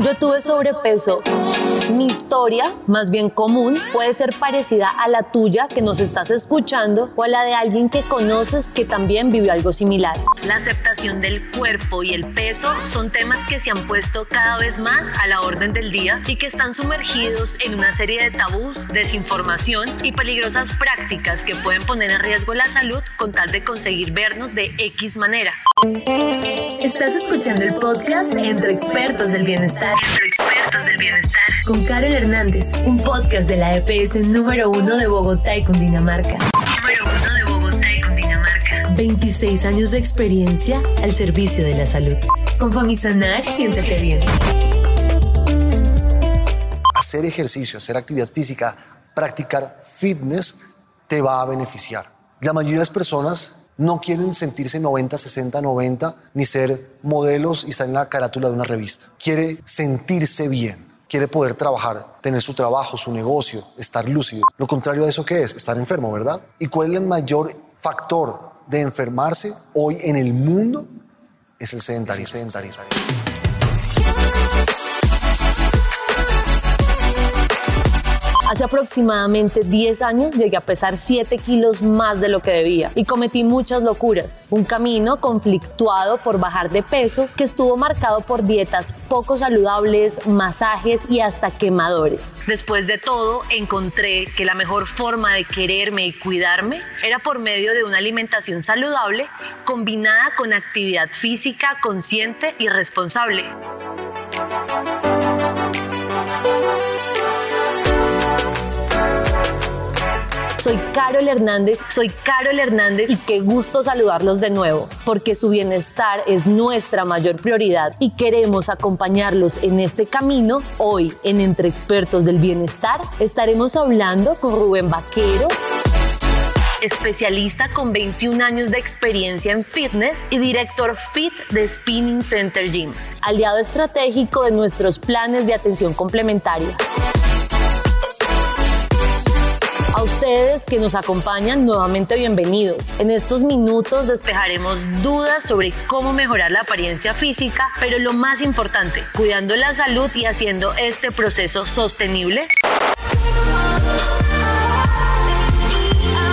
Yo tuve sobrepeso. Mi historia, más bien común, puede ser parecida a la tuya que nos estás escuchando o a la de alguien que conoces que también vivió algo similar. La aceptación del cuerpo y el peso son temas que se han puesto cada vez más a la orden del día y que están sumergidos en una serie de tabús, desinformación y peligrosas prácticas que pueden poner en riesgo la salud con tal de conseguir vernos de X manera. Estás escuchando el podcast Entre Expertos del Bienestar. Entre expertos del bienestar. Con Carol Hernández, un podcast de la EPS número uno de Bogotá y Cundinamarca. Número uno de Bogotá y Cundinamarca. 26 años de experiencia al servicio de la salud. Con Famisanar, siéntete bien. Hacer ejercicio, hacer actividad física, practicar fitness te va a beneficiar. La mayoría de las personas no quieren sentirse 90, 60, 90, ni ser modelos y estar en la carátula de una revista. Quiere sentirse bien, quiere poder trabajar, tener su trabajo, su negocio, estar lúcido. Lo contrario de eso, ¿qué es? Estar enfermo, ¿verdad? ¿Y cuál es el mayor factor de enfermarse hoy en el mundo? Es el sedentarismo. sedentarismo. Hace aproximadamente 10 años llegué a pesar 7 kilos más de lo que debía y cometí muchas locuras. Un camino conflictuado por bajar de peso que estuvo marcado por dietas poco saludables, masajes y hasta quemadores. Después de todo, encontré que la mejor forma de quererme y cuidarme era por medio de una alimentación saludable combinada con actividad física consciente y responsable. Soy Carol Hernández, soy Carol Hernández y qué gusto saludarlos de nuevo, porque su bienestar es nuestra mayor prioridad y queremos acompañarlos en este camino. Hoy, en Entre Expertos del Bienestar, estaremos hablando con Rubén Vaquero especialista con 21 años de experiencia en fitness y director fit de Spinning Center Gym, aliado estratégico de nuestros planes de atención complementaria. A ustedes que nos acompañan, nuevamente bienvenidos. En estos minutos despejaremos dudas sobre cómo mejorar la apariencia física, pero lo más importante, cuidando la salud y haciendo este proceso sostenible.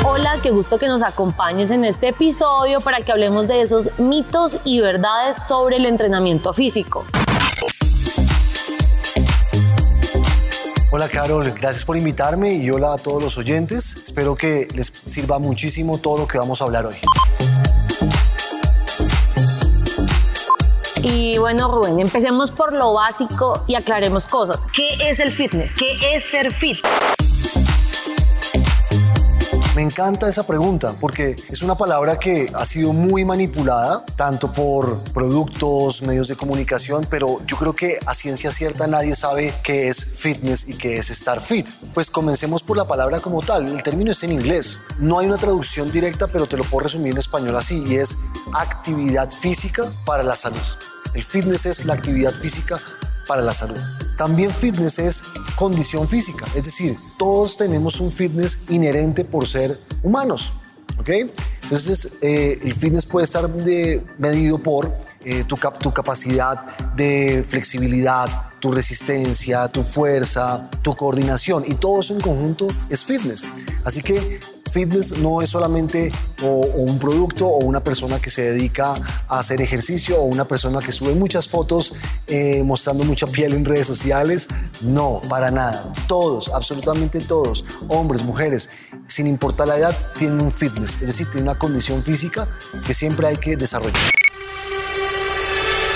Hola, qué gusto que nos acompañes en este episodio para que hablemos de esos mitos y verdades sobre el entrenamiento físico. Hola Carol, gracias por invitarme y hola a todos los oyentes. Espero que les sirva muchísimo todo lo que vamos a hablar hoy. Y bueno, Rubén, empecemos por lo básico y aclaremos cosas. ¿Qué es el fitness? ¿Qué es ser fit? Me encanta esa pregunta porque es una palabra que ha sido muy manipulada, tanto por productos, medios de comunicación, pero yo creo que a ciencia cierta nadie sabe qué es fitness y qué es estar fit. Pues comencemos por la palabra como tal. El término es en inglés. No hay una traducción directa, pero te lo puedo resumir en español así y es actividad física para la salud. El fitness es la actividad física para la salud. También fitness es condición física, es decir, todos tenemos un fitness inherente por ser humanos. ¿ok? Entonces, eh, el fitness puede estar de, medido por eh, tu, tu capacidad de flexibilidad, tu resistencia, tu fuerza, tu coordinación y todo eso en conjunto es fitness. Así que fitness no es solamente un producto o una persona que se dedica a hacer ejercicio o una persona que sube muchas fotos eh, mostrando mucha piel en redes sociales. No, para nada. Todos, absolutamente todos, hombres, mujeres, sin importar la edad, tienen un fitness, es decir, tienen una condición física que siempre hay que desarrollar.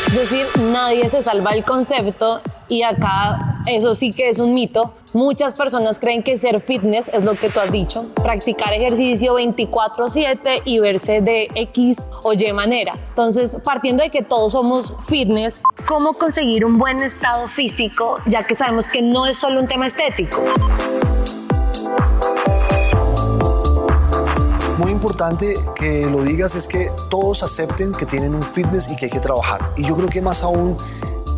Es decir, nadie se salva el concepto y acá eso sí que es un mito. Muchas personas creen que ser fitness es lo que tú has dicho, practicar ejercicio 24/7 y verse de X o Y manera. Entonces, partiendo de que todos somos fitness, ¿cómo conseguir un buen estado físico ya que sabemos que no es solo un tema estético? Importante que lo digas es que todos acepten que tienen un fitness y que hay que trabajar. Y yo creo que más aún,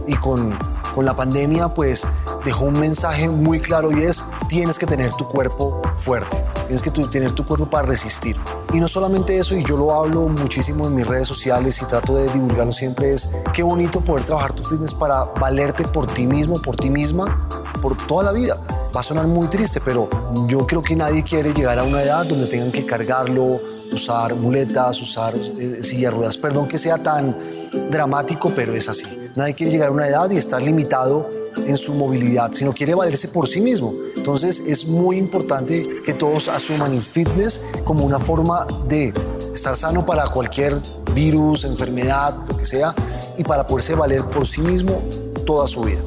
y con, con la pandemia, pues dejó un mensaje muy claro y es, tienes que tener tu cuerpo fuerte. tienes que tener tu cuerpo para resistir. Y no solamente eso, y yo lo hablo muchísimo en mis redes sociales y trato de divulgarlo siempre, es qué bonito poder trabajar tu fitness para valerte por ti mismo, por ti misma, por toda la vida. Va a sonar muy triste, pero yo creo que nadie quiere llegar a una edad donde tengan que cargarlo, usar muletas, usar eh, ruedas. Perdón que sea tan dramático, pero es así. Nadie quiere llegar a una edad y estar limitado en su movilidad, sino quiere valerse por sí mismo. Entonces es muy importante que todos asuman el fitness como una forma de estar sano para cualquier virus, enfermedad, lo que sea, y para poderse valer por sí mismo toda su vida.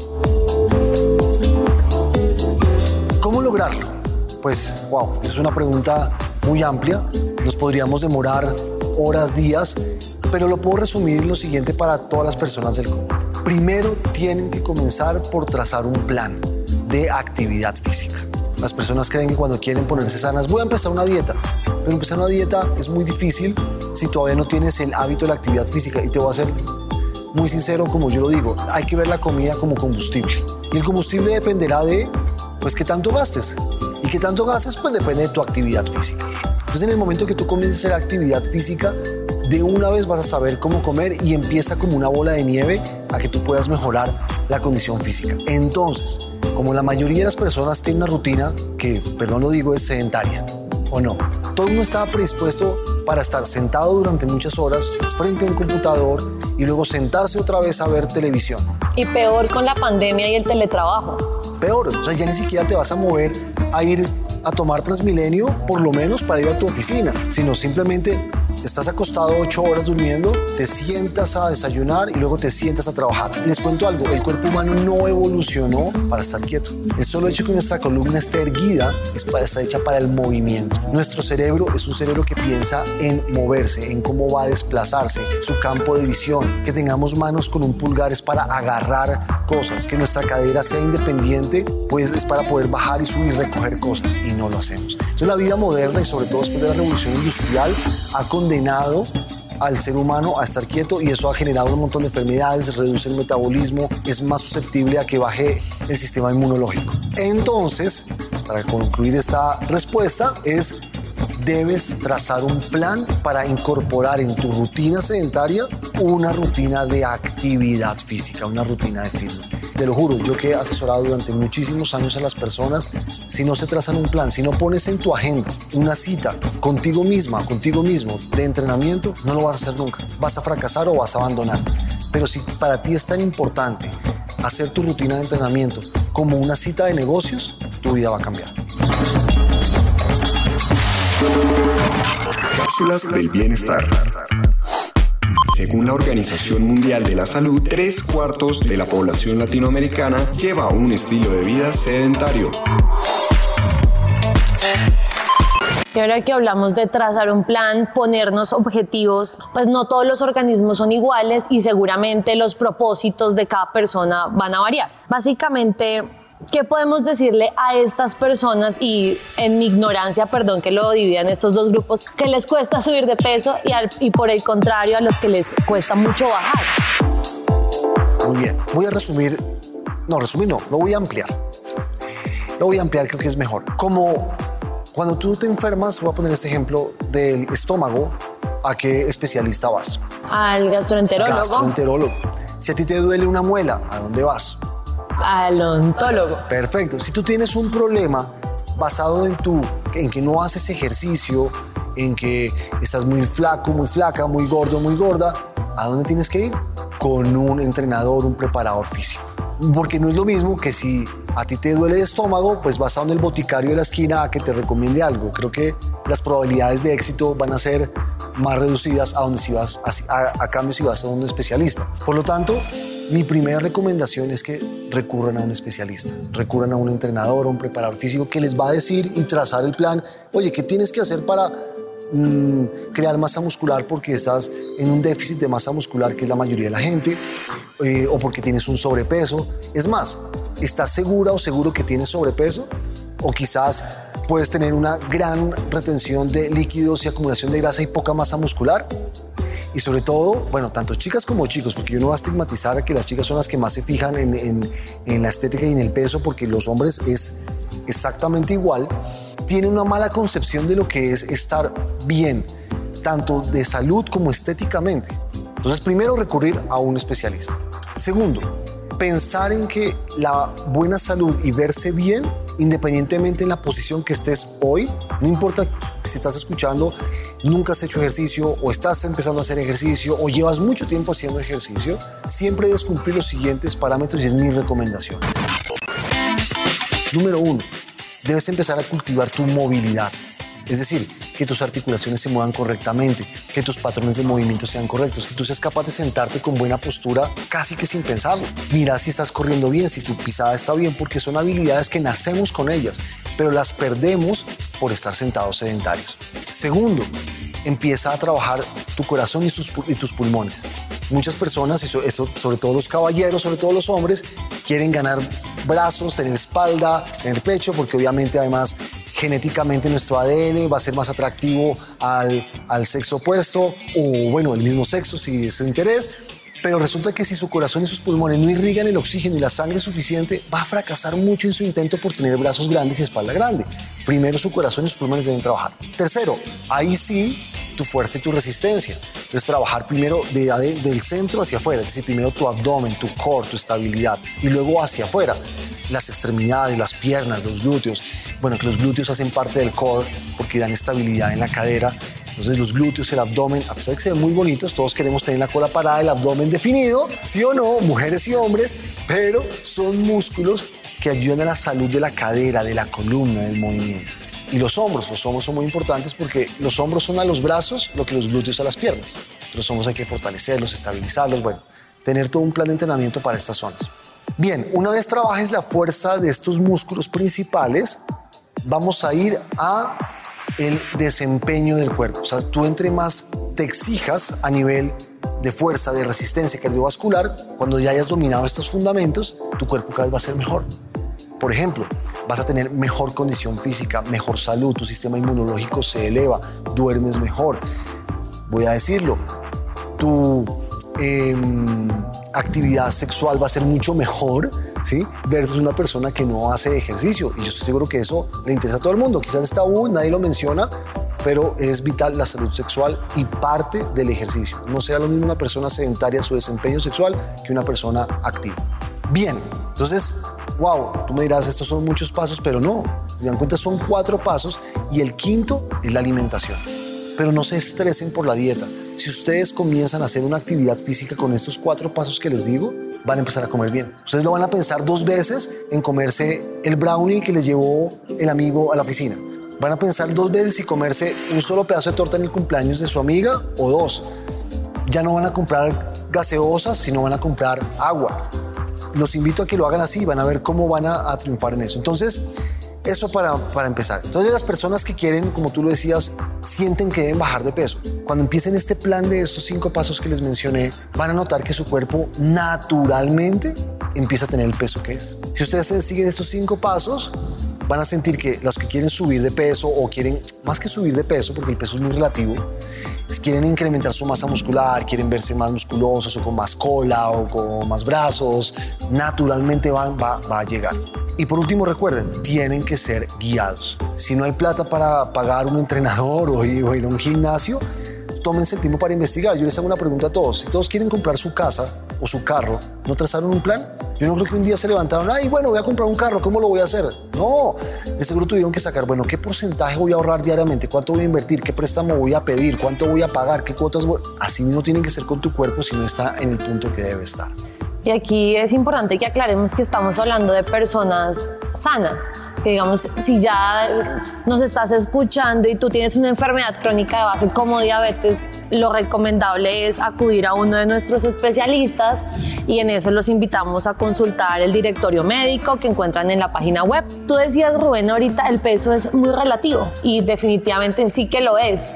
Pues, wow, es una pregunta muy amplia. Nos podríamos demorar horas, días, pero lo puedo resumir lo siguiente para todas las personas del común. Primero tienen que comenzar por trazar un plan de actividad física. Las personas creen que cuando quieren ponerse sanas, voy a empezar una dieta. Pero empezar una dieta es muy difícil si todavía no tienes el hábito de la actividad física. Y te voy a ser muy sincero, como yo lo digo, hay que ver la comida como combustible. Y el combustible dependerá de, pues, qué tanto gastes. Y qué tanto gastes, pues, depende de tu actividad física. Entonces, en el momento que tú comiences a hacer actividad física, de una vez vas a saber cómo comer y empieza como una bola de nieve a que tú puedas mejorar la condición física. Entonces, como la mayoría de las personas tienen una rutina que, perdón lo digo, es sedentaria, ¿o no? Todo el mundo estaba predispuesto para estar sentado durante muchas horas frente a un computador y luego sentarse otra vez a ver televisión. Y peor con la pandemia y el teletrabajo. O sea, ya ni siquiera te vas a mover a ir a tomar Transmilenio, por lo menos para ir a tu oficina, sino simplemente estás acostado ocho horas durmiendo, te sientas a desayunar y luego te sientas a trabajar. Les cuento algo, el cuerpo humano no evolucionó para estar quieto. El solo hecho que nuestra columna esté erguida es para, está hecha para el movimiento. Nuestro cerebro es un cerebro que piensa en moverse, en cómo va a desplazarse, su campo de visión, que tengamos manos con un pulgar es para agarrar cosas, que nuestra cadera sea independiente, pues es para poder bajar y subir, recoger cosas y no lo hacemos. Entonces la vida moderna y sobre todo después de la revolución industrial ha condenado al ser humano a estar quieto y eso ha generado un montón de enfermedades, reduce el metabolismo, es más susceptible a que baje el sistema inmunológico. Entonces, para concluir esta respuesta, es debes trazar un plan para incorporar en tu rutina sedentaria una rutina de actividad física, una rutina de fitness. Te lo juro, yo que he asesorado durante muchísimos años a las personas, si no se trazan un plan, si no pones en tu agenda una cita contigo misma, contigo mismo de entrenamiento, no lo vas a hacer nunca. Vas a fracasar o vas a abandonar. Pero si para ti es tan importante hacer tu rutina de entrenamiento como una cita de negocios, tu vida va a cambiar. Cápsulas del bienestar. Según la Organización Mundial de la Salud, tres cuartos de la población latinoamericana lleva un estilo de vida sedentario. Y ahora que hablamos de trazar un plan, ponernos objetivos, pues no todos los organismos son iguales y seguramente los propósitos de cada persona van a variar. Básicamente, ¿qué podemos decirle a estas personas y en mi ignorancia, perdón que lo dividan estos dos grupos, que les cuesta subir de peso y, y por el contrario a los que les cuesta mucho bajar? Muy bien, voy a resumir, no, resumir no, lo voy a ampliar. Lo voy a ampliar, creo que es mejor. Como cuando tú te enfermas, voy a poner este ejemplo del estómago, ¿a qué especialista vas? Al gastroenterólogo. Gastroenterólogo. Si a ti te duele una muela, ¿a dónde vas? Al ontólogo. Perfecto. Si tú tienes un problema basado en tu, en que no haces ejercicio, en que estás muy flaco, muy flaca, muy gordo, muy gorda, ¿a dónde tienes que ir? Con un entrenador, un preparador físico. Porque no es lo mismo que si a ti te duele el estómago, pues vas a donde el boticario de la esquina a que te recomiende algo. Creo que las probabilidades de éxito van a ser más reducidas a donde si vas a, a cambio si vas a un especialista. Por lo tanto, mi primera recomendación es que recurran a un especialista, recurran a un entrenador o un preparador físico que les va a decir y trazar el plan, oye, ¿qué tienes que hacer para mm, crear masa muscular porque estás en un déficit de masa muscular que es la mayoría de la gente eh, o porque tienes un sobrepeso? Es más, ¿estás segura o seguro que tienes sobrepeso? O quizás puedes tener una gran retención de líquidos y acumulación de grasa y poca masa muscular y sobre todo, bueno, tanto chicas como chicos, porque yo no voy a estigmatizar que las chicas son las que más se fijan en, en, en la estética y en el peso, porque los hombres es exactamente igual. tiene una mala concepción de lo que es estar bien, tanto de salud como estéticamente. Entonces, primero recurrir a un especialista. Segundo, pensar en que la buena salud y verse bien, independientemente en la posición que estés hoy, no importa si estás escuchando, nunca has hecho ejercicio o estás empezando a hacer ejercicio o llevas mucho tiempo haciendo ejercicio, siempre debes cumplir los siguientes parámetros y es mi recomendación. Número uno, debes empezar a cultivar tu movilidad. Es decir, que tus articulaciones se muevan correctamente, que tus patrones de movimiento sean correctos, que tú seas capaz de sentarte con buena postura casi que sin pensarlo. Mira si estás corriendo bien, si tu pisada está bien, porque son habilidades que nacemos con ellas, pero las perdemos por estar sentados sedentarios. Segundo, empieza a trabajar tu corazón y, tus pulmones. Muchas personas, sobre todo los caballeros, sobre todo los hombres, quieren ganar brazos, tener espalda, tener pecho, porque obviamente además genéticamente nuestro ADN va a ser más atractivo al, al sexo opuesto o bueno, el mismo sexo si es su interés. Pero resulta que si su corazón y sus pulmones no irrigan el oxígeno y la sangre suficiente, va a fracasar mucho en su intento por tener brazos grandes y espalda grande. Primero su corazón y sus pulmones deben trabajar. Tercero, ahí sí tu fuerza y tu resistencia. Entonces trabajar primero de, del centro hacia afuera, es decir, primero tu abdomen, tu core, tu estabilidad y luego hacia afuera. Las extremidades, las piernas, los glúteos. Bueno, que los glúteos hacen parte del core porque dan estabilidad en la cadera. Entonces los glúteos, el abdomen, a pesar de que se ven muy bonitos, todos queremos tener la cola parada, el abdomen definido, sí o no, mujeres y hombres, pero son músculos que ayudan a la salud de la cadera, de la columna, del movimiento y los hombros. Los hombros son muy importantes porque los hombros son a los brazos lo que los glúteos a las piernas. Los hombros hay que fortalecerlos, estabilizarlos, bueno, tener todo un plan de entrenamiento para estas zonas. Bien, una vez trabajes la fuerza de estos músculos principales, vamos a ir a el desempeño del cuerpo. O sea, tú entre más te exijas a nivel de fuerza, de resistencia cardiovascular, cuando ya hayas dominado estos fundamentos, tu cuerpo cada vez va a ser mejor. Por ejemplo, vas a tener mejor condición física, mejor salud, tu sistema inmunológico se eleva, duermes mejor. Voy a decirlo, tu em, actividad sexual va a ser mucho mejor, ¿sí? Versus una persona que no hace ejercicio. Y yo estoy seguro que eso le interesa a todo el mundo. Quizás está aún, nadie lo menciona, pero es vital la salud sexual y parte del ejercicio. No sea lo mismo una persona sedentaria su desempeño sexual que una persona activa. Bien, entonces wow, tú me dirás, estos son muchos pasos, pero no, si dan cuenta son cuatro pasos y el quinto es la alimentación. Pero no se estresen por la dieta. Si ustedes comienzan a hacer una actividad física con estos cuatro pasos que les digo, van a empezar a comer bien. Ustedes lo van a pensar dos veces en comerse el brownie que les llevó el amigo a la oficina. Van a pensar dos veces si comerse un solo pedazo de torta en el cumpleaños de su amiga o dos. Ya no van a comprar gaseosas, sino van a comprar agua los invito a que lo hagan así, van a ver cómo van a, triunfar en eso. Entonces, eso para, para, empezar. Entonces las personas que quieren, como tú lo decías, sienten que deben bajar de peso. Cuando empiecen este plan de estos cinco pasos que les mencioné, van a notar que su cuerpo naturalmente empieza a tener el peso que es. Si ustedes siguen estos cinco pasos, van a sentir que los que quieren subir de peso o quieren, más que subir de peso, porque el peso es muy relativo, quieren incrementar su masa muscular, quieren verse más musculosos o con más cola o con más brazos, naturalmente van, va, va a llegar. Y por último, recuerden, tienen que ser guiados. Si no hay plata para pagar un entrenador o ir, a un gimnasio, tómense el tiempo para investigar. Yo les hago una pregunta a todos. Si todos quieren comprar su casa o su carro, ¿no trazaron un plan? Yo no creo que un día se levantaron, ay, bueno, voy a comprar un carro, ¿cómo lo voy a hacer? No, de seguro tuvieron que sacar, bueno, ¿qué porcentaje voy a ahorrar diariamente? ¿Cuánto voy a invertir? ¿Qué préstamo voy a pedir? ¿Cuánto voy a pagar? ¿Qué cuotas voy? Así no tienen que ser con tu cuerpo si no está en el punto que debe estar. Y aquí es importante que aclaremos que estamos hablando de personas sanas, que digamos, si ya nos estás escuchando y tú tienes una enfermedad crónica de base como diabetes, lo recomendable es acudir a uno de nuestros especialistas y en eso los invitamos a consultar el directorio médico que encuentran en la página web. Tú decías, Rubén, ahorita el peso es muy relativo y definitivamente sí que lo es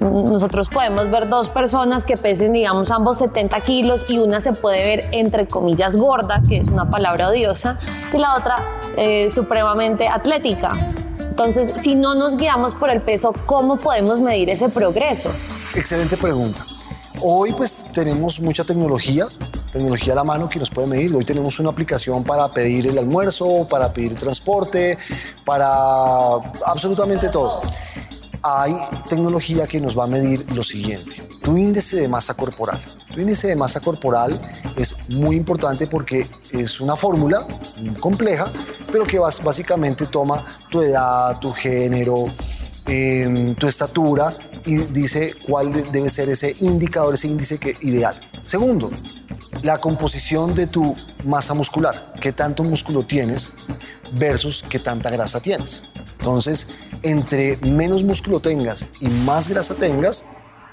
nosotros podemos ver dos personas que pesen, digamos, ambos 70 kilos y una se puede ver, entre comillas, gorda, que es una palabra odiosa, y la otra eh, supremamente atlética. Entonces, si no nos guiamos por el peso, ¿cómo podemos medir ese progreso? Excelente pregunta. Hoy pues tenemos mucha tecnología, tecnología a la mano que nos puede medir. Hoy tenemos una aplicación para pedir el almuerzo, para pedir transporte, para absolutamente todo. Hay tecnología que nos va a medir lo siguiente, tu índice de masa corporal. Tu índice de masa corporal es muy importante porque es una fórmula compleja, pero que básicamente toma tu edad, tu género, em, tu estatura y dice cuál debe ser ese indicador, ese índice que, ideal. Segundo, la composición de tu masa muscular, qué tanto músculo tienes versus qué tanta grasa tienes. Entonces, entre menos músculo tengas y más grasa tengas,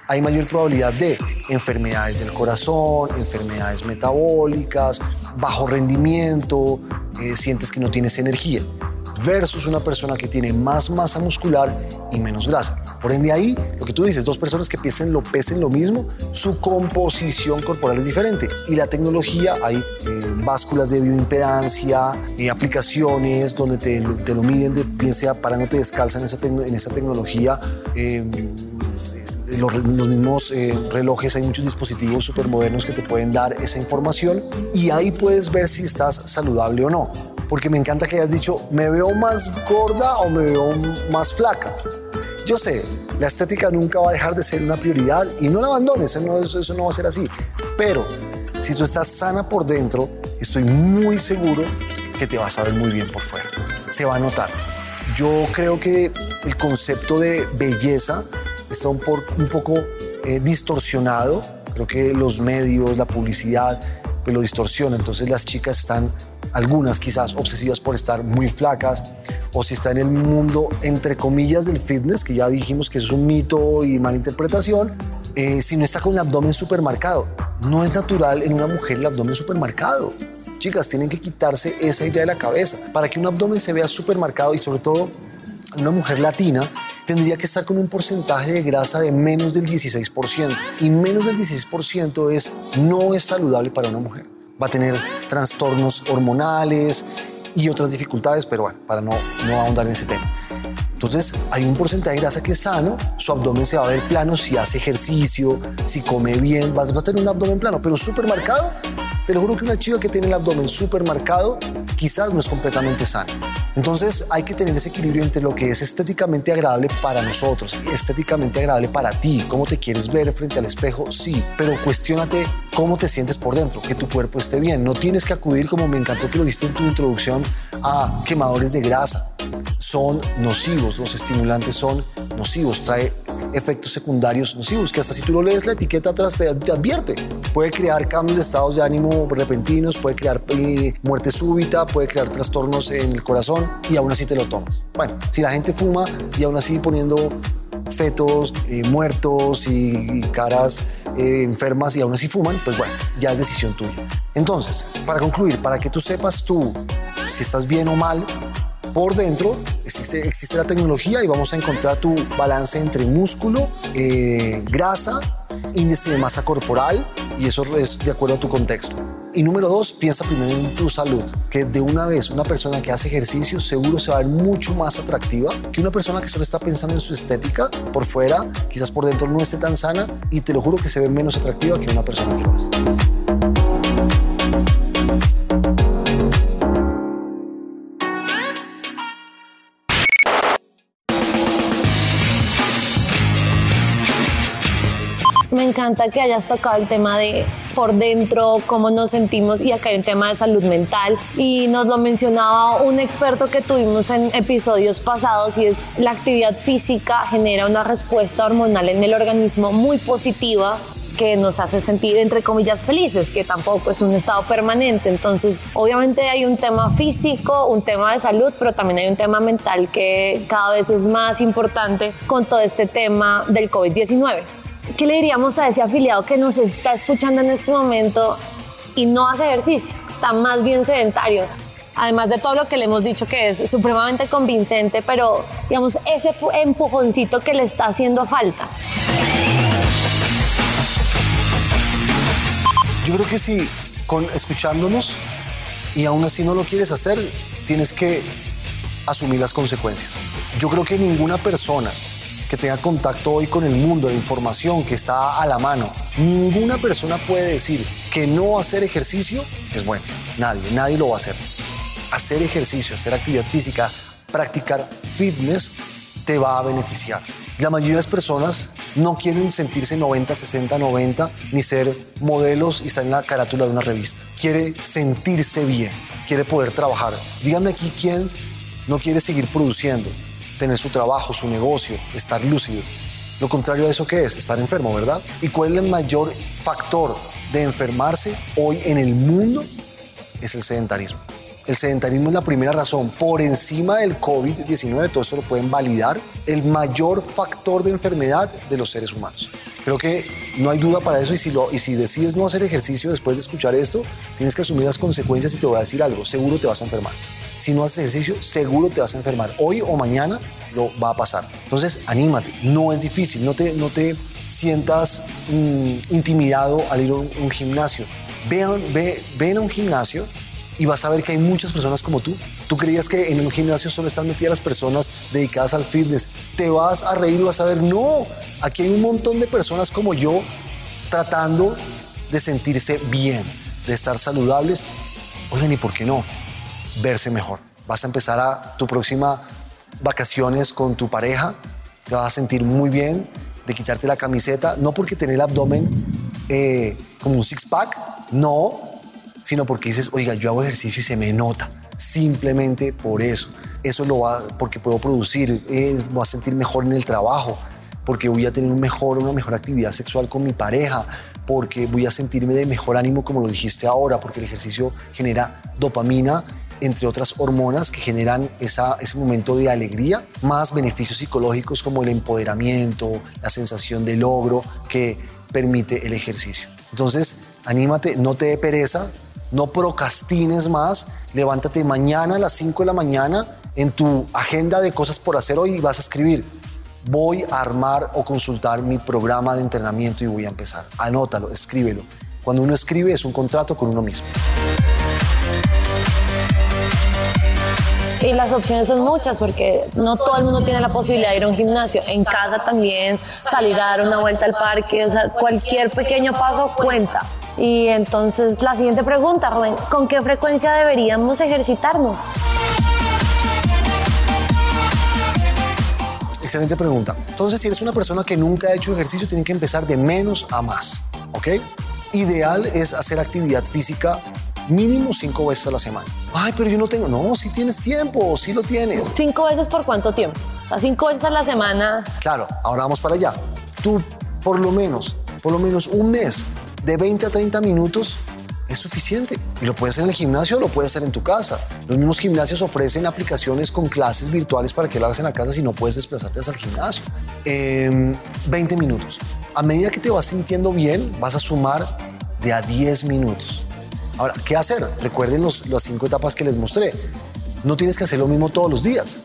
hay mayor probabilidad de enfermedades del corazón, enfermedades metabólicas, bajo rendimiento, eh, sientes que no tienes energía, versus una persona que tiene más masa muscular y menos grasa. Por ende ahí, lo que tú dices, dos personas que pesen lo, pesen lo mismo, su composición corporal es diferente. Y la tecnología, hay eh, básculas de bioimpedancia, eh, aplicaciones donde te, lo miden, de, bien sea parándote descalza en esa, en esa tecnología. Em, los, mismos eh, relojes, hay muchos dispositivos súper modernos que te pueden dar esa información y ahí puedes ver si estás saludable o no. Porque me encanta que hayas dicho, me veo más gorda o me veo más flaca. Yo sé, la estética nunca va a dejar de ser una prioridad y no la abandones, eso no, eso no va a ser así. Pero si tú estás sana por dentro, estoy muy seguro que te vas a ver muy bien por fuera. Se va a notar. Yo creo que el concepto de belleza está un, un poco eh, distorsionado. Creo que los medios, la publicidad, pues lo distorsiona. Entonces las chicas están, algunas quizás, obsesivas por estar muy flacas, o si está en el mundo, entre comillas, del fitness, que ya dijimos que es un mito y mala interpretación, eh, si no está con el abdomen súper marcado. No es natural en una mujer el abdomen súper marcado. Chicas, tienen que quitarse esa idea de la cabeza. Para que un abdomen se vea súper marcado y sobre todo una mujer latina tendría que estar con un porcentaje de grasa de menos del 16%. Y menos del 16% es, no es saludable para una mujer. Va a tener trastornos hormonales y otras dificultades, pero bueno, para no, no ahondar en ese tema. Entonces hay un porcentaje de grasa que es sano, su abdomen se va a ver plano si hace ejercicio, si come bien, vas, vas a tener un abdomen plano, pero súper marcado. Te lo juro que una chica que tiene el abdomen súper marcado quizás no es completamente sana. Entonces hay que tener ese equilibrio entre lo que es estéticamente agradable para nosotros, estéticamente agradable para ti, cómo te quieres ver frente al espejo, sí, pero cuestionate cómo te sientes por dentro, que tu cuerpo esté bien. No tienes que acudir, como me encantó que lo viste en tu introducción, a quemadores de grasa. Son nocivos, los estimulantes son nocivos, trae efectos secundarios nocivos, que hasta si tú lo lees la etiqueta atrás te, advierte. Puede crear cambios de estados de ánimo repentinos, puede crear eh, muerte súbita, puede crear trastornos en el corazón y aún así te lo tomas. Bueno, si la gente fuma y aún así poniendo fetos eh, muertos y, caras eh, enfermas y aún así fuman, pues bueno, ya es decisión tuya. Entonces, para concluir, para que tú sepas tú si estás bien o mal, por dentro existe, la tecnología y vamos a encontrar tu balance entre músculo, eh, grasa, índice de masa corporal y eso es de acuerdo a tu contexto. Y número dos, piensa primero en tu salud, que de una vez una persona que hace ejercicio seguro se va a ver mucho más atractiva que una persona que solo está pensando en su estética por fuera, quizás por dentro no esté tan sana y te lo juro que se ve menos atractiva que una persona que lo hace. Encanta que hayas tocado el tema de por dentro, cómo nos sentimos y acá hay un tema de salud mental y nos lo mencionaba un experto que tuvimos en episodios pasados y es la actividad física genera una respuesta hormonal en el organismo muy positiva que nos hace sentir, entre comillas, felices, que tampoco es un estado permanente. Entonces, obviamente hay un tema físico, un tema de salud, pero también hay un tema mental que cada vez es más importante con todo este tema del COVID-19. ¿Qué le diríamos a ese afiliado que nos está escuchando en este momento y no hace ejercicio? Está más bien sedentario. Además de todo lo que le hemos dicho que es supremamente convincente, pero digamos, ese empujoncito que le está haciendo falta. Yo creo que si con, escuchándonos y aún así no lo quieres hacer, tienes que asumir las consecuencias. Yo creo que ninguna persona que tenga contacto hoy con el mundo, la información que está a la mano, ninguna persona puede decir que no hacer ejercicio es bueno. Nadie, nadie lo va a hacer. Hacer ejercicio, hacer actividad física, practicar fitness te va a beneficiar. La mayoría de las personas no quieren sentirse 90, 60, 90, ni ser modelos y estar en la carátula de una revista. Quiere sentirse bien, quiere poder trabajar. Díganme aquí quién no quiere seguir produciendo, tener su trabajo, su negocio, estar lúcido. Lo contrario a eso, ¿qué es? Estar enfermo, ¿verdad? ¿Y cuál es el mayor factor de enfermarse hoy en el mundo? Es el sedentarismo. El sedentarismo es la primera razón, por encima del COVID-19, todo eso lo pueden validar, el mayor factor de enfermedad de los seres humanos. Creo que no hay duda para eso y si, y si decides no hacer ejercicio después de escuchar esto, tienes que asumir las consecuencias y te voy a decir algo, seguro te vas a enfermar. Si no haces ejercicio, seguro te vas a enfermar. Hoy o mañana lo va a pasar. Entonces, anímate, no es difícil, no te, no te sientas mm, intimidado al ir a un, gimnasio. Ve, ve, ven a un gimnasio y vas a ver que hay muchas personas como tú. Tú creías que en un gimnasio solo están metidas las personas dedicadas al fitness. Te vas a reír y vas a ver, no, aquí hay un montón de personas como yo tratando de sentirse bien, de estar saludables. Oigan, ¿y por qué no? Verse mejor. Vas a empezar a tu próxima vacaciones con tu pareja, te vas a sentir muy bien de quitarte la camiseta, no porque tener el abdomen eh, como un six-pack, no, sino porque dices, oiga, yo hago ejercicio y se me nota. Simplemente por eso. Eso lo va, porque puedo producir, eh, voy a sentir mejor en el trabajo, porque voy a tener un mejor, una mejor actividad sexual con mi pareja, porque voy a sentirme de mejor ánimo, como lo dijiste ahora, porque el ejercicio genera dopamina, entre otras hormonas que generan ese momento de alegría, más beneficios psicológicos como el empoderamiento, la sensación de logro que permite el ejercicio. Entonces, anímate, no te dé pereza, no procrastines más, levántate mañana a las 5 de la mañana en tu agenda de cosas por hacer hoy y vas a escribir, voy a armar o consultar mi programa de entrenamiento y voy a empezar. Anótalo, escríbelo. Cuando uno escribe es un contrato con uno mismo. Y las opciones son muchas porque no todo el mundo tiene la posibilidad de ir a un gimnasio. En casa también, salir a dar una vuelta al parque, o sea, cualquier pequeño paso cuenta. Y entonces la siguiente pregunta, Rubén, ¿con qué frecuencia deberíamos ejercitarnos? Excelente pregunta. Entonces, si eres una persona que nunca ha hecho ejercicio, tiene que empezar de menos a más, ¿ok? Ideal es hacer actividad física mínimo cinco veces a la semana. Ay, pero yo no tengo. No, si tienes tiempo, si lo tienes. ¿Cinco veces por cuánto tiempo? O sea, cinco veces a la semana. Claro, ahora vamos para allá. Tú, por lo menos, por lo menos un mes de 20 a 30 minutos es suficiente. Y lo puedes hacer en el gimnasio o lo puedes hacer en tu casa. Los mismos gimnasios ofrecen aplicaciones con clases virtuales para que lo hagas en la casa si no puedes desplazarte hasta el gimnasio. 20 em, minutos. A medida que te vas sintiendo bien, vas a sumar de a 10 minutos. Ahora, ¿qué hacer? Recuerden los, las cinco etapas que les mostré. No tienes que hacer lo mismo todos los días.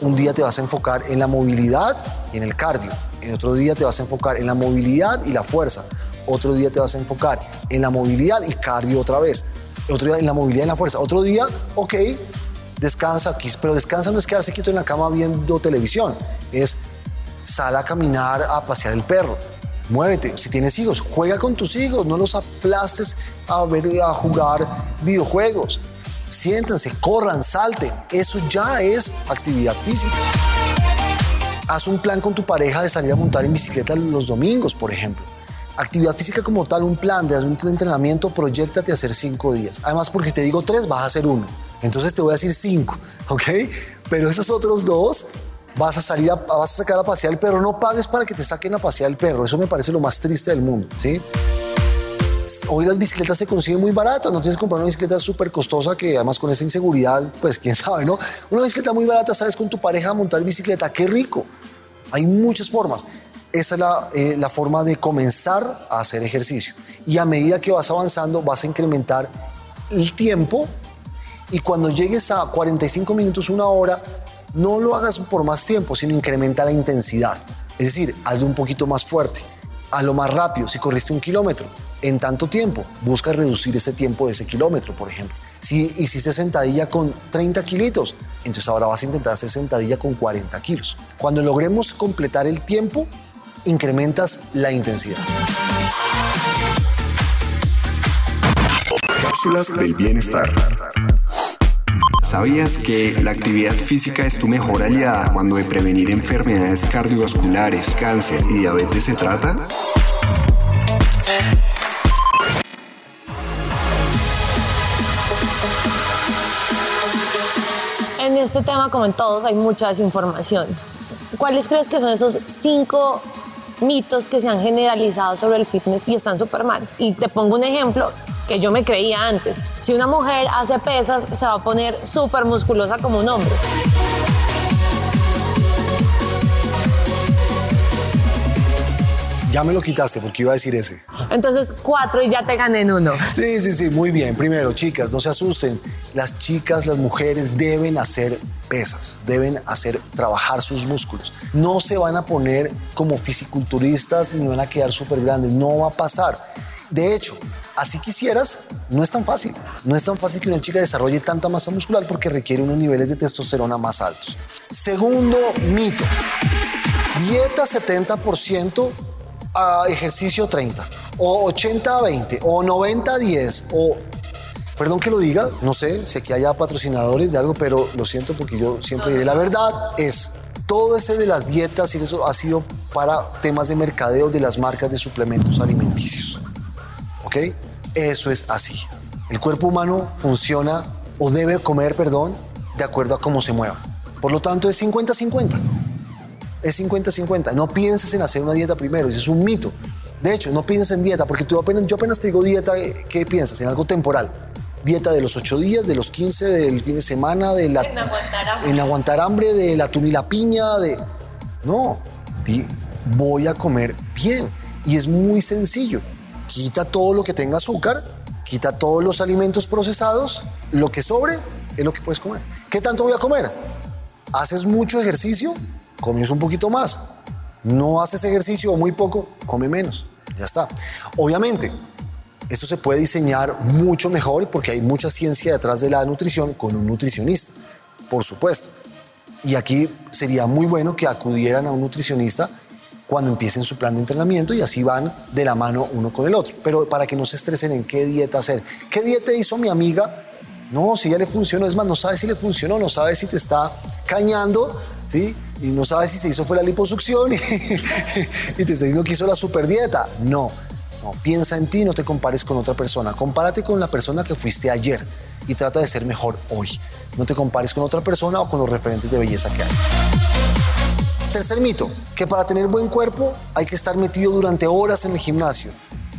Un día te vas a enfocar en la movilidad y en el cardio. En otro día te vas a enfocar en la movilidad y la fuerza otro día te vas a enfocar en la movilidad y cardio otra vez, otro día en la movilidad y la fuerza, otro día, ok, descansa, pero descansa no es quedarse quieto en la cama viendo televisión, es sal a caminar, a pasear el perro, muévete, si tienes hijos, juega con tus hijos, no los aplastes a ver a jugar videojuegos, siéntanse, corran, salten, eso ya es actividad física. Haz un plan con tu pareja de salir a montar en bicicleta los domingos, por ejemplo actividad física como tal, un plan de un entrenamiento, proyectate a hacer cinco días. Además, porque te digo tres, vas a hacer uno. Entonces te voy a decir cinco, ¿ok? Pero esos otros dos vas a salir a, vas a sacar a pasear el perro. No pagues para que te saquen a pasear el perro. Eso me parece lo más triste del mundo, ¿sí? Hoy las bicicletas se consiguen muy baratas, no tienes que comprar una bicicleta súper costosa que además con esa inseguridad, pues quién sabe, ¿no? Una bicicleta muy barata, sales con tu pareja a montar bicicleta, qué rico. Hay muchas formas. Esa es eh, la, forma de comenzar a hacer ejercicio. Y a medida que vas avanzando, vas a incrementar el tiempo y cuando llegues a 45 minutos, una hora, no lo hagas por más tiempo, sino incrementa la intensidad. Es decir, hazlo un poquito más fuerte, hazlo más rápido. Si corriste un kilómetro en tanto tiempo, busca reducir ese tiempo de ese kilómetro, por ejemplo. Si hiciste sentadilla con 30 kilitos, entonces ahora vas a intentar hacer sentadilla con 40 kilos. Cuando logremos completar el tiempo, incrementas la intensidad. Cápsulas del bienestar. ¿Sabías que la actividad física es tu mejor aliada cuando de prevenir enfermedades cardiovasculares, cáncer y diabetes se trata? En este tema, como en todos, hay mucha desinformación. ¿Cuáles crees que son esos cinco mitos que se han generalizado sobre el fitness y están súper mal? Y te pongo un ejemplo que yo me creía antes. Si una mujer hace pesas, se va a poner súper musculosa como un hombre. Ya me lo quitaste porque iba a decir ese. Entonces, cuatro y ya te gané en uno. Sí, sí, sí, muy bien. Primero, chicas, no se asusten. Las chicas, las mujeres deben hacer pesas, deben hacer trabajar sus músculos. No se van a poner como fisiculturistas ni van a quedar súper grandes. No va a pasar. De hecho, así quisieras, no es tan fácil. No es tan fácil que una chica desarrolle tanta masa muscular porque requiere unos niveles de testosterona más altos. Segundo mito. Dieta 70% a ejercicio 30, o 80 a 20, o 90 a 10, o... Perdón que lo diga, no sé si aquí haya patrocinadores de algo, pero lo siento porque yo siempre diré la verdad, es todo ese de las dietas y eso ha sido para temas de mercadeo de las marcas de suplementos alimenticios. ¿Ok? Eso es así. El cuerpo humano funciona o debe comer, perdón, de acuerdo a cómo se mueva. Por lo tanto, es 50-50 es 50-50. No pienses en hacer una dieta primero, ese es un mito. De hecho, no pienses en dieta, porque tú apenas, yo apenas te digo dieta, ¿qué piensas? En algo temporal. Dieta de los 8 días, de los 15, del fin de semana, de la, En aguantar hambre. en aguantar hambre, de la tuna y la piña, de... No, voy a comer bien. Y es muy sencillo. Quita todo lo que tenga azúcar, quita todos los alimentos procesados, lo que sobre es lo que puedes comer. ¿Qué tanto voy a comer? ¿Haces mucho ejercicio? comes un poquito más. No haces ejercicio o muy poco, come menos. Ya está. Obviamente, esto se puede diseñar mucho mejor porque hay mucha ciencia detrás de la nutrición con un nutricionista, por supuesto. Y aquí sería muy bueno que acudieran a un nutricionista cuando empiecen su plan de entrenamiento y así van de la mano uno con el otro. Pero para que no se estresen en qué dieta hacer. ¿Qué dieta hizo mi amiga? No, si ya le funcionó, es más, no sabe si le funcionó, no sabe si te está cañando, ¿sí? Y no sabe si se hizo fue la liposucción y, y te está diciendo que hizo la super dieta. No, no, piensa en ti, no te compares con otra persona. Compárate con la persona que fuiste ayer y trata de ser mejor hoy. No te compares con otra persona o con los referentes de belleza que hay. Tercer mito, que para tener buen cuerpo hay que estar metido durante horas en el gimnasio.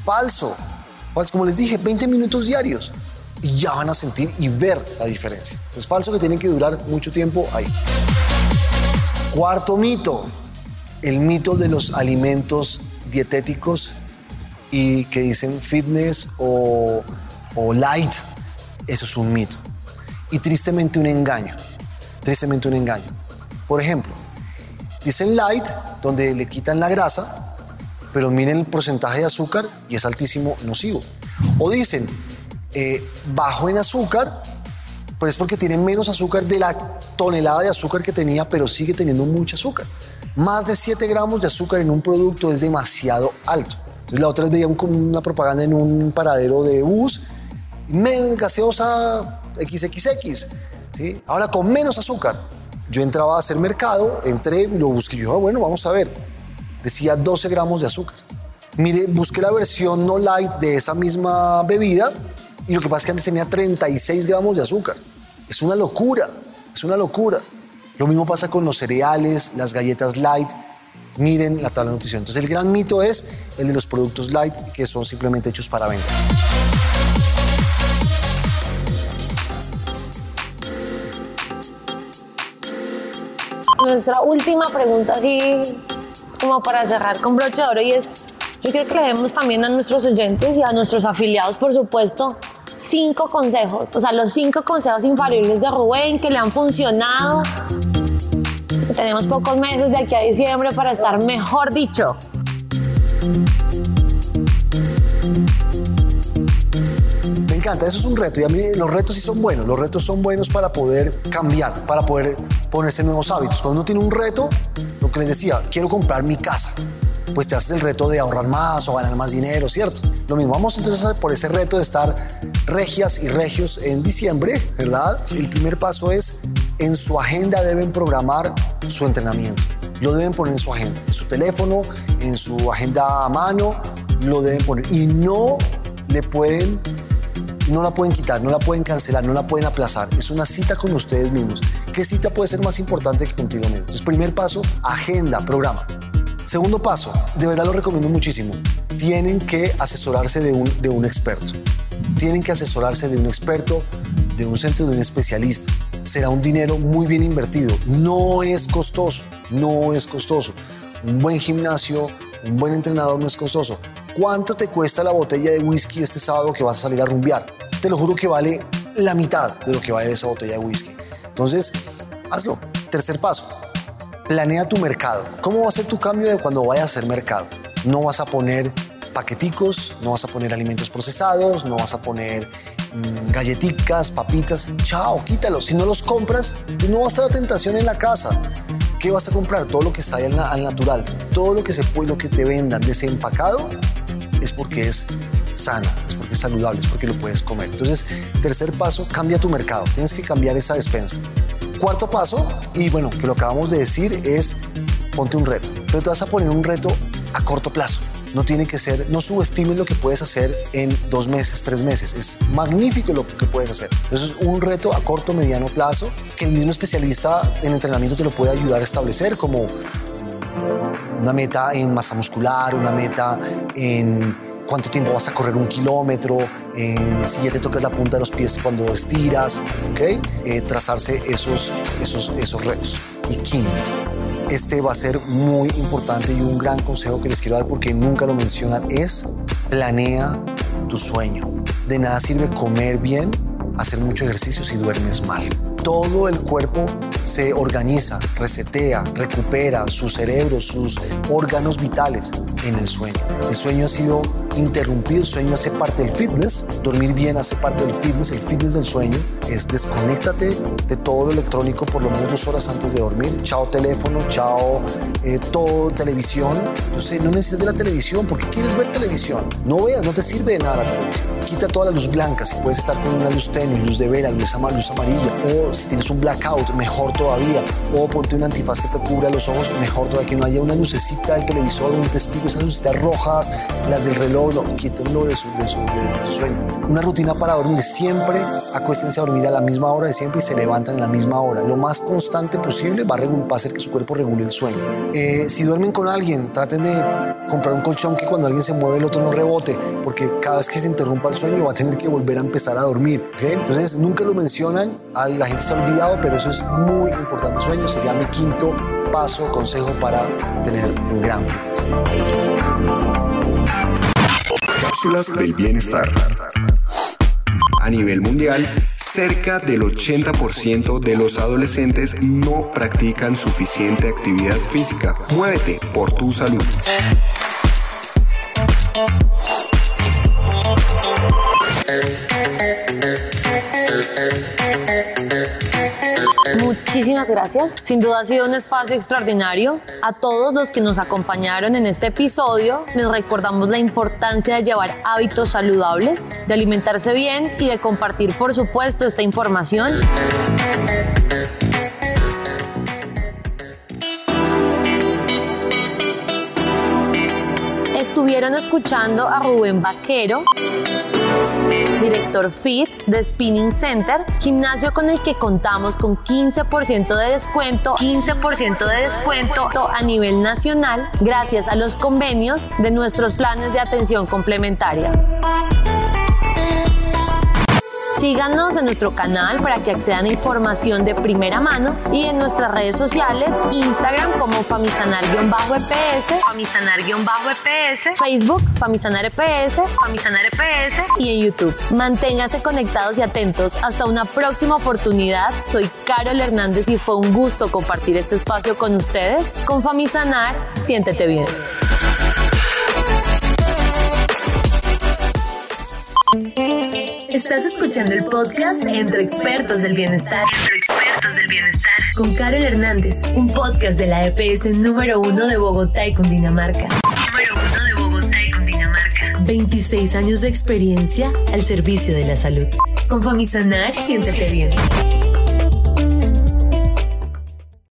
Falso. Falso. Como les dije, 20 minutos diarios y ya van a sentir y ver la diferencia. Es falso que tienen que durar mucho tiempo ahí. Cuarto mito, el mito de los alimentos dietéticos y que dicen fitness o, o light. Eso es un mito. Y tristemente un engaño. Tristemente un engaño. Por ejemplo, dicen light, donde le quitan la grasa, pero miren el porcentaje de azúcar y es altísimo, nocivo. O dicen eh, bajo en azúcar, pero es porque tiene menos azúcar de la tonelada de azúcar que tenía, pero sigue teniendo mucho azúcar. Más de 7 gramos de azúcar en un producto es demasiado alto. Entonces la otra vez veía una propaganda en un paradero de bus, menos gaseosa XXX, ¿sí? ahora con menos azúcar. Yo entraba a hacer mercado, entré, lo busqué, yo, ah, bueno, vamos a ver. Decía 12 gramos de azúcar. Mire, busqué la versión no light de esa misma bebida y lo que pasa es que antes tenía 36 gramos de azúcar. Es una locura, es una locura. Lo mismo pasa con los cereales, las galletas light. Miren la tabla de nutrición. Entonces el gran mito es el de los productos light que son simplemente hechos para vender. Nuestra última pregunta, así como para cerrar con broche de oro, y es: yo quiero que le demos también a nuestros oyentes y a nuestros afiliados, por supuesto, cinco consejos, o sea, los cinco consejos infalibles de Rubén que le han funcionado. Tenemos pocos meses de aquí a diciembre para estar mejor dicho. Me encanta, eso es un reto y a mí los retos sí son buenos, los retos son buenos para poder cambiar, para poder ponerse nuevos hábitos. Cuando uno tiene un reto, lo que les decía, quiero comprar mi casa, pues te haces el reto de ahorrar más o ganar más dinero, ¿cierto? Lo mismo, vamos entonces por ese reto de estar regias y regios en diciembre, ¿verdad? El primer paso es, en su agenda deben programar su entrenamiento. Lo deben poner en su agenda, en su teléfono, en su agenda a mano, lo deben poner. Y no le pueden, no la pueden quitar, no la pueden cancelar, no la pueden aplazar. Es una cita con ustedes mismos. ¿Qué cita puede ser más importante que contigo mismo? Entonces, primer paso, agenda, programa. Segundo paso, de verdad lo recomiendo muchísimo. Tienen que asesorarse de un, de un experto. Tienen que asesorarse de un experto, de un centro, de un especialista. Será un dinero muy bien invertido. No es costoso, no es costoso. Un buen gimnasio, un buen entrenador no es costoso. ¿Cuánto te cuesta la botella de whisky este sábado que vas a salir a rumbear? Te lo juro que vale la mitad de lo que vale esa botella de whisky. Entonces, hazlo. Tercer paso, planea tu mercado. ¿Cómo va a ser tu cambio de cuando vayas a hacer mercado? No vas a poner paqueticos, no vas a poner alimentos procesados, no vas a poner mm, galletitas, papitas. Chao, quítalo. Si no los compras, pues no va a estar la tentación en la casa. ¿Qué vas a comprar? Todo lo que está ahí al, natural. Todo lo que se puede, lo que te vendan desempacado es porque es sana, es porque es saludable, es porque lo puedes comer. Entonces, tercer paso, cambia tu mercado. Tienes que cambiar esa despensa. Cuarto paso, y bueno, que lo acabamos de decir, es ponte un reto. Pero te vas a poner un reto a corto plazo. No tiene que ser, no subestimes lo que puedes hacer en dos meses, tres meses. Es magnífico lo que puedes hacer. Entonces, un reto a corto, mediano plazo que el mismo especialista en entrenamiento te lo puede ayudar a establecer, como una meta en masa muscular, una meta en cuánto tiempo vas a correr un kilómetro, si ya te tocas la punta de los pies cuando estiras, ¿ok? Eh, trazarse esos, esos, esos retos. Y quinto, este va a ser muy importante y un gran consejo que les quiero dar porque nunca lo mencionan es planea tu sueño. De nada sirve comer bien, hacer mucho ejercicio si duermes mal todo el cuerpo se organiza, resetea, recupera su cerebro, sus órganos vitales en el sueño. El sueño ha sido interrumpido, el sueño hace parte del fitness, dormir bien hace parte del fitness, el fitness del sueño es desconéctate de todo lo electrónico por lo menos dos horas antes de dormir, chao teléfono, chao eh, todo televisión, entonces no necesitas de la televisión, ¿por qué quieres ver televisión? No veas, no te sirve de nada la televisión. Quita toda la luz blanca, si puedes estar con una luz tenue, luz de vela, luz, luz amarilla o si tienes un blackout, mejor todavía. O ponte un antifaz que te cubra los ojos, mejor todavía. Que no haya una lucecita del televisor, un testigo, esas lucecitas rojas, las del reloj, no, quítenlo de su, de, su, de su sueño. Una rutina para dormir. Siempre acuéstense a dormir a la misma hora de siempre y se levantan a la misma hora. Lo más constante posible va a, va a hacer que su cuerpo regule el sueño. Eh, si duermen con alguien, traten de comprar un colchón que cuando alguien se mueve el otro no rebote, porque cada vez que se interrumpa el sueño va a tener que volver a empezar a dormir. Entonces nunca lo mencionan, a la gente se ha olvidado, pero eso es muy importante. Sueño sería mi quinto paso, consejo para tener un gran fitness. Del bienestar. A nivel mundial, cerca del 80% de los adolescentes no practican suficiente actividad física. Muévete por tu salud. Muchísimas gracias. Sin duda ha sido un espacio extraordinario. A todos los que nos acompañaron en este episodio, les recordamos la importancia de llevar hábitos saludables, de alimentarse bien y de compartir, por supuesto, esta información. Estuvieron escuchando a Rubén Vaquero director FIT de Spinning Center, gimnasio con el que contamos con 15% de descuento, 15% de descuento a nivel nacional gracias a los convenios de nuestros planes de atención complementaria. Síganos en nuestro canal para que accedan a información de primera mano y en nuestras redes sociales, Instagram como Famisanar-EPS, Famisanar-EPS, Facebook, Famisanar-EPS, Famisanar-EPS y en YouTube. Manténganse conectados y atentos. Hasta una próxima oportunidad. Soy Carol Hernández y fue un gusto compartir este espacio con ustedes. Con Famisanar, siéntete bien. Estás escuchando el podcast Entre Expertos del Bienestar. Entre Expertos del Bienestar. Con Carol Hernández, un podcast de la EPS número uno de Bogotá y Cundinamarca. Número uno de Bogotá y Cundinamarca. 26 años de experiencia al servicio de la salud. Con Famisanar, siéntete bien.